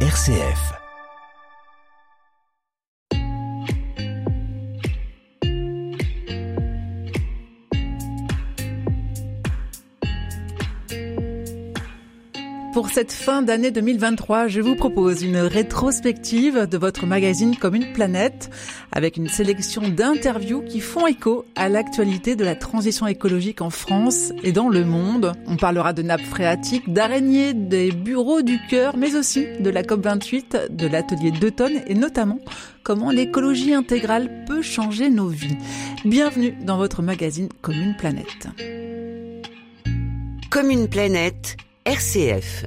RCF. Pour cette fin d'année 2023, je vous propose une rétrospective de votre magazine Comme une planète, avec une sélection d'interviews qui font écho à l'actualité de la transition écologique en France et dans le monde. On parlera de nappes phréatiques, d'araignées, des bureaux du cœur, mais aussi de la COP28, de l'atelier d'automne et notamment comment l'écologie intégrale peut changer nos vies. Bienvenue dans votre magazine Comme une planète. Comme une planète RCF.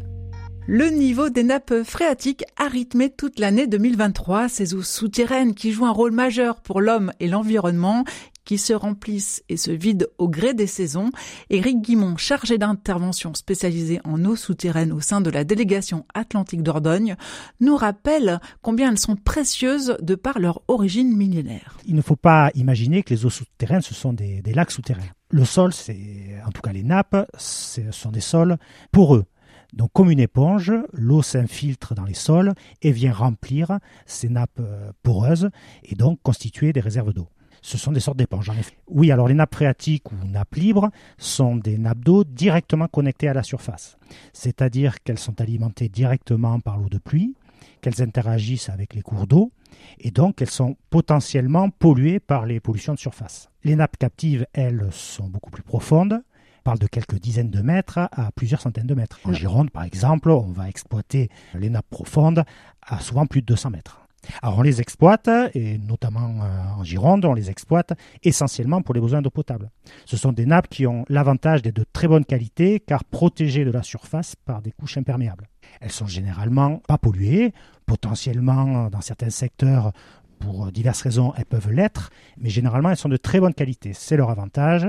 Le niveau des nappes phréatiques a rythmé toute l'année 2023. Ces eaux souterraines qui jouent un rôle majeur pour l'homme et l'environnement, qui se remplissent et se vident au gré des saisons. Éric Guimont, chargé d'intervention spécialisée en eau souterraine au sein de la délégation Atlantique Dordogne, nous rappelle combien elles sont précieuses de par leur origine millénaire. Il ne faut pas imaginer que les eaux souterraines, ce sont des, lacs souterrains. Le sol, c'est, en tout cas les nappes, ce sont des sols poreux. Donc comme une éponge, l'eau s'infiltre dans les sols et vient remplir ces nappes euh, poreuses et donc constituer des réserves d'eau. Ce sont des sortes d'éponges, en effet. Oui, alors les nappes phréatiques ou nappes libres sont des nappes d'eau directement connectées à la surface. C'est-à-dire qu'elles sont alimentées directement par l'eau de pluie, qu'elles interagissent avec les cours d'eau, et donc elles sont potentiellement polluées par les pollutions de surface. Les nappes captives, elles, sont beaucoup plus profondes. On parle de quelques dizaines de mètres à plusieurs centaines de mètres. En Gironde, par exemple, on va exploiter les nappes profondes à souvent plus de 200 mètres. Alors on les exploite, et notamment euh, en Gironde, on les exploite essentiellement pour les besoins d'eau potable. Ce sont des nappes qui ont l'avantage d'être de très bonne qualité car protégées de la surface par des couches imperméables. Elles sont généralement pas polluées, potentiellement dans certains secteurs pour diverses raisons elles peuvent l'être, mais généralement elles sont de très bonne qualité, c'est leur avantage.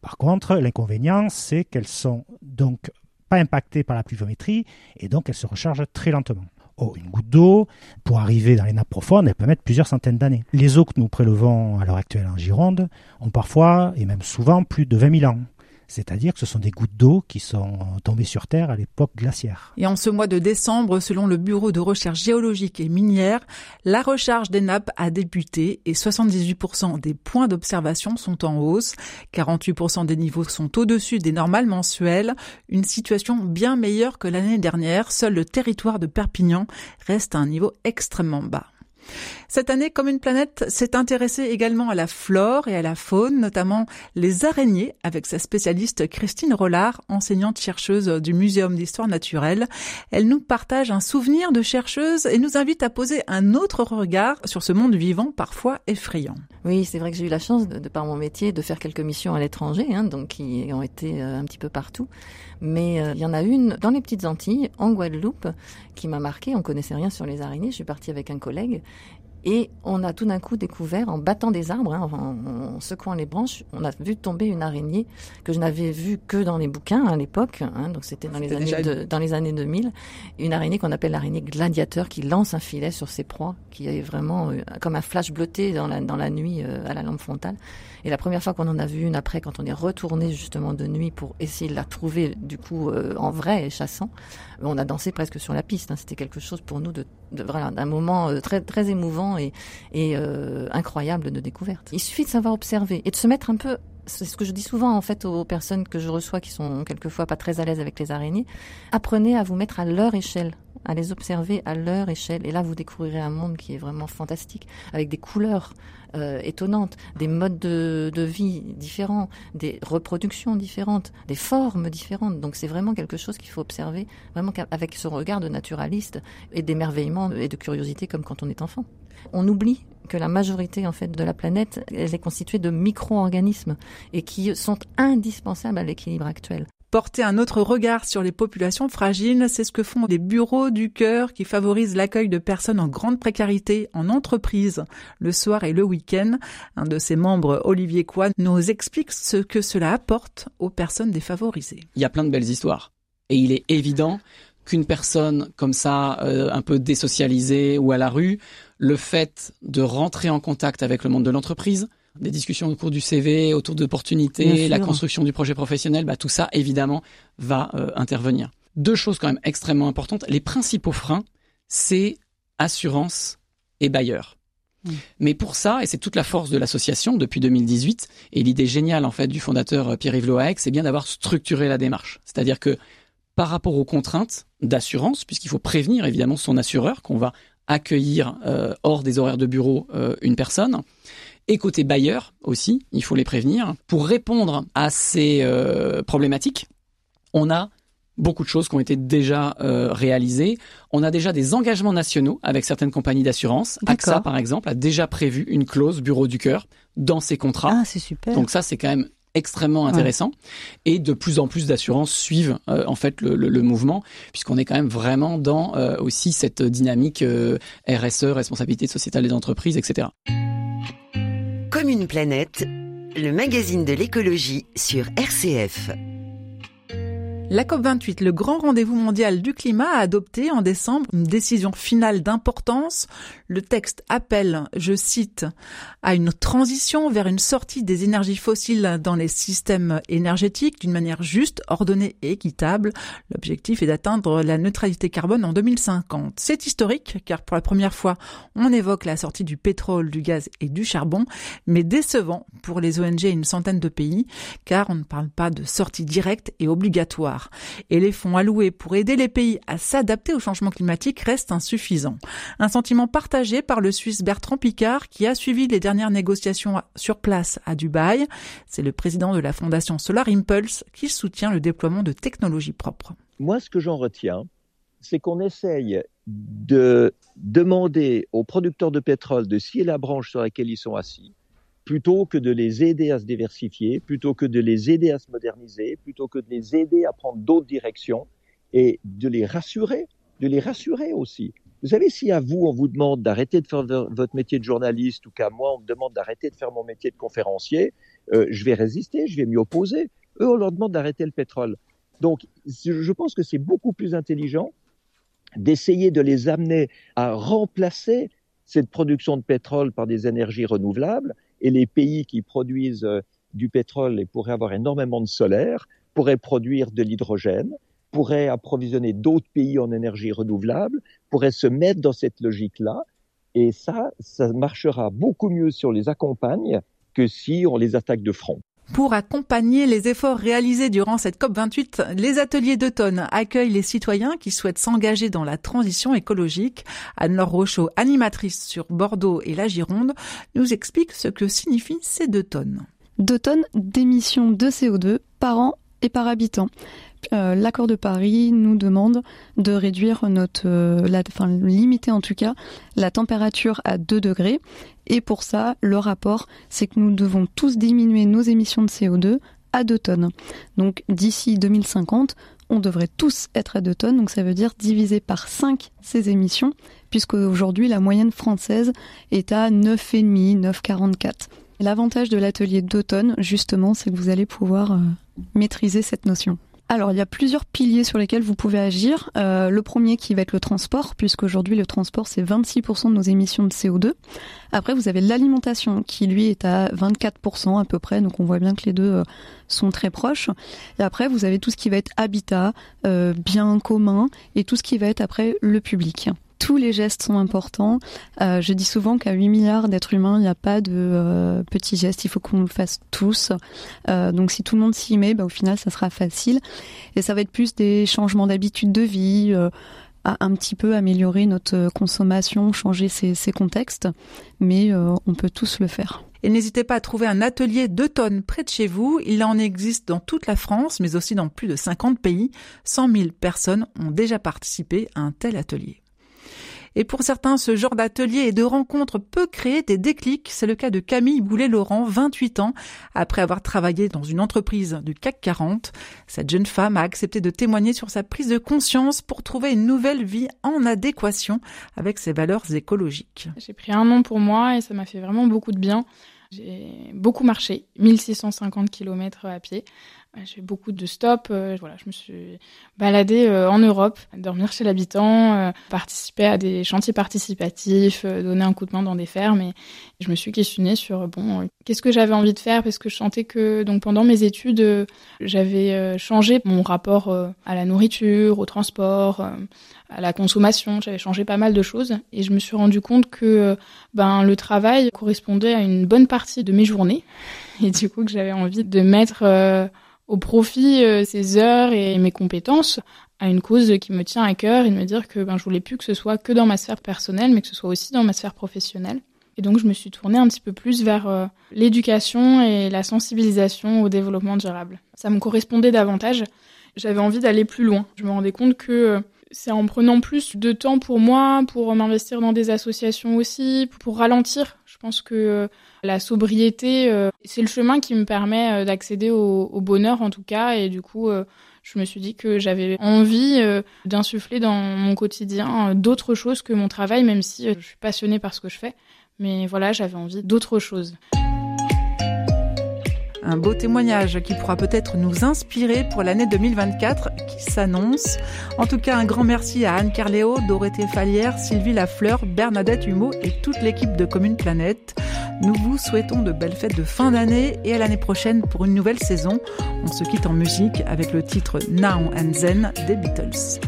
Par contre, l'inconvénient c'est qu'elles sont donc pas impactées par la pluviométrie et donc elles se rechargent très lentement. Oh, une goutte d'eau, pour arriver dans les nappes profondes, elle peut mettre plusieurs centaines d'années. Les eaux que nous prélevons à l'heure actuelle en Gironde ont parfois, et même souvent, plus de 20 000 ans. C'est-à-dire que ce sont des gouttes d'eau qui sont tombées sur Terre à l'époque glaciaire. Et en ce mois de décembre, selon le Bureau de recherche géologique et minière, la recharge des nappes a débuté et 78% des points d'observation sont en hausse. 48% des niveaux sont au-dessus des normales mensuelles. Une situation bien meilleure que l'année dernière. Seul le territoire de Perpignan reste à un niveau extrêmement bas. Cette année, comme une planète s'est intéressée également à la flore et à la faune, notamment les araignées, avec sa spécialiste Christine Rollard, enseignante chercheuse du Muséum d'histoire naturelle. Elle nous partage un souvenir de chercheuse et nous invite à poser un autre regard sur ce monde vivant parfois effrayant. Oui, c'est vrai que j'ai eu la chance, de, de, par mon métier, de faire quelques missions à l'étranger, hein, donc qui ont été euh, un petit peu partout. Mais euh, il y en a une dans les petites Antilles, en Guadeloupe, qui m'a marqué. On connaissait rien sur les araignées. Je suis partie avec un collègue et on a tout d'un coup découvert, en battant des arbres, hein, en, en, secouant les branches, on a vu tomber une araignée que je n'avais vue que dans les bouquins à l'époque. Hein, donc c'était dans, les années de, dans les années 2000. Une araignée qu'on appelle l'araignée gladiateur qui lance un filet sur ses proies, qui est vraiment euh, comme un flash bleuté dans la, dans la nuit euh, à la lampe frontale. Et la première fois qu'on en a vu une après, quand on est retourné justement de nuit pour essayer de la trouver du coup euh, en vrai et chassant, on a dansé presque sur la piste. Hein. C'était quelque chose pour nous de, de voilà, d'un moment très très émouvant et, euh, incroyable de découverte. Il suffit de savoir observer et de se mettre un peu c'est ce que je dis souvent en fait aux personnes que je reçois qui sont quelquefois pas très à l'aise avec les araignées. Apprenez à vous mettre à leur échelle, à les observer à leur échelle. Et là, vous découvrirez un monde qui est vraiment fantastique, avec des couleurs euh, étonnantes, des modes de, de, vie différents, des reproductions différentes, des formes différentes. Donc c'est vraiment quelque chose qu'il faut observer, vraiment avec ce regard de naturaliste et d'émerveillement et de curiosité comme quand on est enfant. On oublie que la majorité en fait de la planète elle est constituée de micro-organismes et qui sont indispensables à l'équilibre actuel. Porter un autre regard sur les populations fragiles, c'est ce que font les bureaux du cœur qui favorisent l'accueil de personnes en grande précarité en entreprise le soir et le week-end. Un de ses membres, Olivier Coin, nous explique ce que cela apporte aux personnes défavorisées. Il y a plein de belles histoires et il est évident qu'une personne comme ça, euh, un peu désocialisée ou à la rue, le fait de rentrer en contact avec le monde de l'entreprise, des discussions au cours du CV, autour d'opportunités, la construction du projet professionnel, bah, tout ça, évidemment, va euh, intervenir. Deux choses quand même extrêmement importantes. Les principaux freins, c'est assurance et bailleur. Mais pour ça, et c'est toute la force de l'association depuis 2018, et l'idée géniale en fait du fondateur euh, Pierre-Yves Loaec, c'est bien d'avoir structuré la démarche. C'est-à-dire que par rapport aux contraintes d'assurance, puisqu'il faut prévenir évidemment son assureur qu'on va accueillir euh, hors des horaires de bureau euh, une personne, et côté bailleur aussi, il faut les prévenir. Pour répondre à ces euh, problématiques, on a beaucoup de choses qui ont été déjà réalisées. On a déjà des engagements nationaux avec certaines compagnies d'assurance. AXA, par exemple, a déjà prévu une clause bureau du cœur dans ses contrats. Ah, c'est super. Donc ça, c'est quand même extrêmement intéressant. Et de plus en plus d'assurances suivent euh, en fait le, le- le mouvement, puisqu'on est quand même vraiment dans euh, aussi cette dynamique euh, RSE, responsabilité sociétale des entreprises, etc. Comme une planète, le magazine de l'écologie sur RCF. La COP28, le grand rendez-vous mondial du climat, a adopté en décembre une décision finale d'importance. Le texte appelle, je cite, à une transition vers une sortie des énergies fossiles dans les systèmes énergétiques d'une manière juste, ordonnée et équitable. L'objectif est d'atteindre la neutralité carbone en 2050. C'est historique car pour la première fois, on évoque la sortie du pétrole, du gaz et du charbon, mais décevant pour les ONG et une centaine de pays car on ne parle pas de sortie directe et obligatoire. Et les fonds alloués pour aider les pays à s'adapter au changement climatique restent insuffisants. Un sentiment partagé par le Suisse Bertrand Picard qui a suivi les dernières négociations sur place à Dubaï. C'est le président de la fondation Solar Impulse qui soutient le déploiement de technologies propres. Moi, ce que j'en retiens, c'est qu'on essaye de demander aux producteurs de pétrole de scier la branche sur laquelle ils sont assis, plutôt que de les aider à se diversifier, plutôt que de les aider à se moderniser, plutôt que de les aider à prendre d'autres directions et de les rassurer, de les rassurer aussi. Vous savez, si à vous, on vous demande d'arrêter de faire vo- votre métier de journaliste ou qu'à moi, on me demande d'arrêter de faire mon métier de conférencier, euh, je vais résister, je vais m'y opposer. Eux, on leur demande d'arrêter le pétrole. Donc, je pense que c'est beaucoup plus intelligent d'essayer de les amener à remplacer cette production de pétrole par des énergies renouvelables et les pays qui produisent euh, du pétrole et pourraient avoir énormément de solaire pourraient produire de l'hydrogène, pourraient approvisionner d'autres pays en énergie renouvelable, pourraient se mettre dans cette logique-là et ça, ça marchera beaucoup mieux si on les accompagne que si on les attaque de front. Pour accompagner les efforts réalisés durant cette COP28, les ateliers d'automne accueillent les citoyens qui souhaitent s'engager dans la transition écologique. Anne-Laure Rochaud, animatrice sur Bordeaux et la Gironde, nous explique ce que signifient ces deux tonnes. 2 tonnes d'émissions de CO2 par an et par habitant. Euh, L'accord de Paris nous demande de réduire notre, euh, la, enfin limiter en tout cas la température à 2 degrés. Et pour ça, le rapport, c'est que nous devons tous diminuer nos émissions de CO2 à 2 tonnes. Donc d'ici 2050, on devrait tous être à 2 tonnes. Donc ça veut dire diviser par 5 ces émissions, puisque aujourd'hui la moyenne française est à 9,5, 9,44. L'avantage de l'atelier d'automne, justement, c'est que vous allez pouvoir euh, maîtriser cette notion. Alors, il y a plusieurs piliers sur lesquels vous pouvez agir. Euh, le premier qui va être le transport, puisqu'aujourd'hui le transport c'est 26% de nos émissions de CO2. Après, vous avez l'alimentation qui lui est à 24% à peu près, donc on voit bien que les deux euh, sont très proches. Et après, vous avez tout ce qui va être habitat, euh, bien commun, et tout ce qui va être après le public. Tous les gestes sont importants. Euh, je dis souvent qu'à 8 milliards d'êtres humains, il n'y a pas de euh, petits gestes, il faut qu'on le fasse tous. Euh, donc si tout le monde s'y met, bah, au final, ça sera facile. Et ça va être plus des changements d'habitude de vie, à un petit peu améliorer notre consommation, changer ses, ses contextes, mais on peut tous le faire. Et n'hésitez pas à trouver un atelier d'automne près de chez vous. Il en existe dans toute la France, mais aussi dans plus de 50 pays. 100 000 personnes ont déjà participé à un tel atelier. Et pour certains, ce genre d'atelier et de rencontre peut créer des déclics. C'est le cas de Camille Boulet-Laurent, 28 ans. Après avoir travaillé dans une entreprise du CAC 40, cette jeune femme a accepté de témoigner sur sa prise de conscience pour trouver une nouvelle vie en adéquation avec ses valeurs écologiques. J'ai pris un an pour moi et ça m'a fait vraiment beaucoup de bien. J'ai beaucoup marché, 1650 km à pied. J'ai beaucoup de stops. euh, voilà, je me suis baladée euh, en Europe, dormir chez l'habitant, euh, participer à des chantiers participatifs, euh, donner un coup de main dans des fermes. Et je me suis questionnée sur bon, euh, qu'est-ce que j'avais envie de faire parce que je sentais que donc pendant mes études, euh, j'avais euh, changé mon rapport euh, à la nourriture, au transport. euh, à la consommation, j'avais changé pas mal de choses et je me suis rendu compte que ben le travail correspondait à une bonne partie de mes journées et du coup que j'avais envie de mettre au profit ces heures et mes compétences à une cause qui me tient à cœur et de me dire que ben je voulais plus que ce soit que dans ma sphère personnelle mais que ce soit aussi dans ma sphère professionnelle. Et donc je me suis tournée un petit peu plus vers euh, l'éducation et la sensibilisation au développement durable. Ça me correspondait davantage. J'avais envie d'aller plus loin. Je me rendais compte que euh, c'est en prenant plus de temps pour moi, pour m'investir dans des associations aussi, pour ralentir. Je pense que euh, la sobriété, c'est le chemin qui me permet d'accéder au, bonheur en tout cas. Et du coup, je me suis dit que j'avais envie d'insuffler dans mon quotidien d'autres choses que mon travail, même si je suis passionnée par ce que je fais. Mais voilà, j'avais envie d'autre chose. Un beau témoignage qui pourra peut-être nous inspirer pour l'année 2024 qui s'annonce. En tout cas, un grand merci à Anne Carléo, Dorothée Fallière, Sylvie Lafleur, Bernadette Humeau et toute l'équipe de Commune Planète. Nous vous souhaitons de belles fêtes de fin d'année et à l'année prochaine pour une nouvelle saison. On se quitte en musique avec le titre Now and Zen des Beatles.